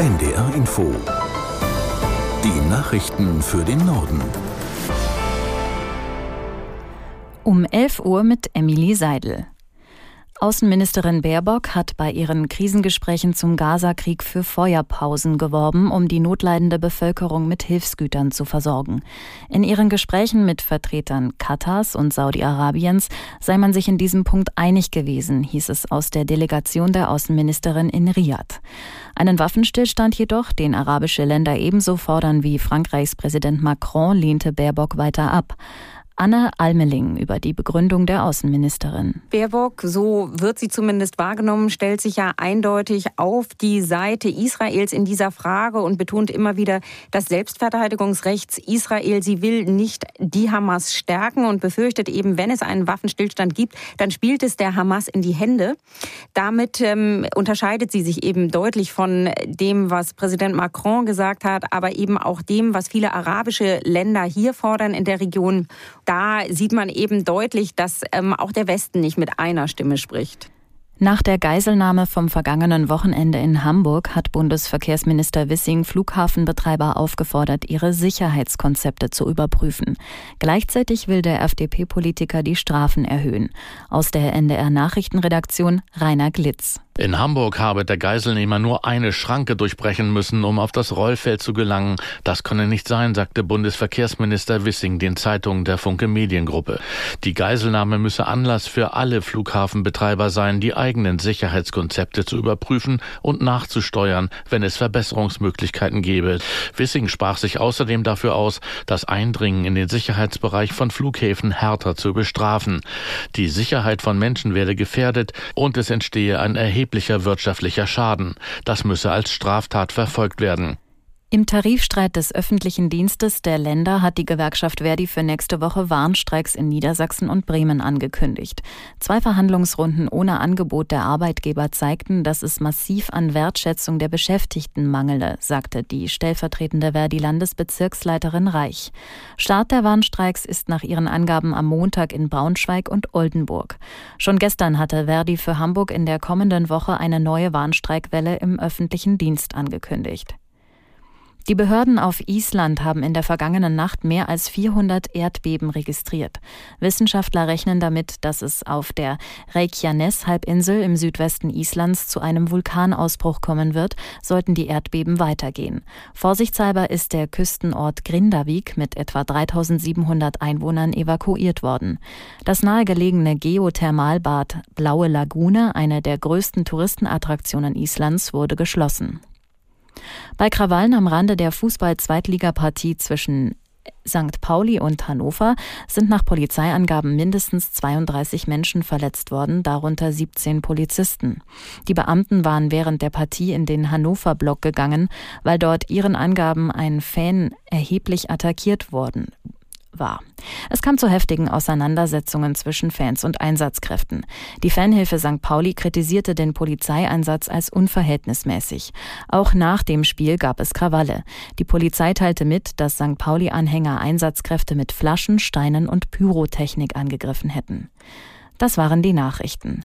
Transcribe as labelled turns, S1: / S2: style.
S1: NDR Info. Die Nachrichten für den Norden.
S2: Um 11 Uhr mit Emily Seidel. Außenministerin Baerbock hat bei ihren Krisengesprächen zum Gazakrieg für Feuerpausen geworben, um die notleidende Bevölkerung mit Hilfsgütern zu versorgen. In ihren Gesprächen mit Vertretern Katars und Saudi-Arabiens sei man sich in diesem Punkt einig gewesen, hieß es aus der Delegation der Außenministerin in Riyadh. Einen Waffenstillstand jedoch, den arabische Länder ebenso fordern wie Frankreichs Präsident Macron, lehnte Baerbock weiter ab. Anne Almeling über die Begründung der Außenministerin.
S3: Baerbock, so wird sie zumindest wahrgenommen, stellt sich ja eindeutig auf die Seite Israels in dieser Frage und betont immer wieder das Selbstverteidigungsrecht Israel. Sie will nicht die Hamas stärken und befürchtet eben, wenn es einen Waffenstillstand gibt, dann spielt es der Hamas in die Hände. Damit ähm, unterscheidet sie sich eben deutlich von dem, was Präsident Macron gesagt hat, aber eben auch dem, was viele arabische Länder hier fordern in der Region da sieht man eben deutlich, dass ähm, auch der Westen nicht mit einer Stimme spricht.
S2: Nach der Geiselnahme vom vergangenen Wochenende in Hamburg hat Bundesverkehrsminister Wissing Flughafenbetreiber aufgefordert, ihre Sicherheitskonzepte zu überprüfen. Gleichzeitig will der FDP-Politiker die Strafen erhöhen. Aus der NDR Nachrichtenredaktion Rainer Glitz.
S4: In Hamburg habe der Geiselnehmer nur eine Schranke durchbrechen müssen, um auf das Rollfeld zu gelangen. Das könne nicht sein, sagte Bundesverkehrsminister Wissing den Zeitungen der Funke Mediengruppe. Die Geiselnahme müsse Anlass für alle Flughafenbetreiber sein, die eigenen Sicherheitskonzepte zu überprüfen und nachzusteuern, wenn es Verbesserungsmöglichkeiten gäbe. Wissing sprach sich außerdem dafür aus, das Eindringen in den Sicherheitsbereich von Flughäfen härter zu bestrafen. Die Sicherheit von Menschen werde gefährdet und es entstehe ein erheblicher erheblicher wirtschaftlicher Schaden. Das müsse als Straftat verfolgt werden.
S2: Im Tarifstreit des öffentlichen Dienstes der Länder hat die Gewerkschaft Verdi für nächste Woche Warnstreiks in Niedersachsen und Bremen angekündigt. Zwei Verhandlungsrunden ohne Angebot der Arbeitgeber zeigten, dass es massiv an Wertschätzung der Beschäftigten mangele, sagte die stellvertretende Verdi-Landesbezirksleiterin Reich. Start der Warnstreiks ist nach ihren Angaben am Montag in Braunschweig und Oldenburg. Schon gestern hatte Verdi für Hamburg in der kommenden Woche eine neue Warnstreikwelle im öffentlichen Dienst angekündigt. Die Behörden auf Island haben in der vergangenen Nacht mehr als 400 Erdbeben registriert. Wissenschaftler rechnen damit, dass es auf der Reykjanes-Halbinsel im Südwesten Islands zu einem Vulkanausbruch kommen wird, sollten die Erdbeben weitergehen. Vorsichtshalber ist der Küstenort Grindavik mit etwa 3700 Einwohnern evakuiert worden. Das nahegelegene Geothermalbad Blaue Lagune, eine der größten Touristenattraktionen Islands, wurde geschlossen. Bei Krawallen am Rande der Fußball-Zweitligapartie zwischen St. Pauli und Hannover sind nach Polizeiangaben mindestens 32 Menschen verletzt worden, darunter 17 Polizisten. Die Beamten waren während der Partie in den Hannover-Block gegangen, weil dort ihren Angaben ein Fan erheblich attackiert worden war. Es kam zu heftigen Auseinandersetzungen zwischen Fans und Einsatzkräften. Die Fanhilfe St. Pauli kritisierte den Polizeieinsatz als unverhältnismäßig. Auch nach dem Spiel gab es Krawalle. Die Polizei teilte mit, dass St. Pauli-Anhänger Einsatzkräfte mit Flaschen, Steinen und Pyrotechnik angegriffen hätten. Das waren die Nachrichten.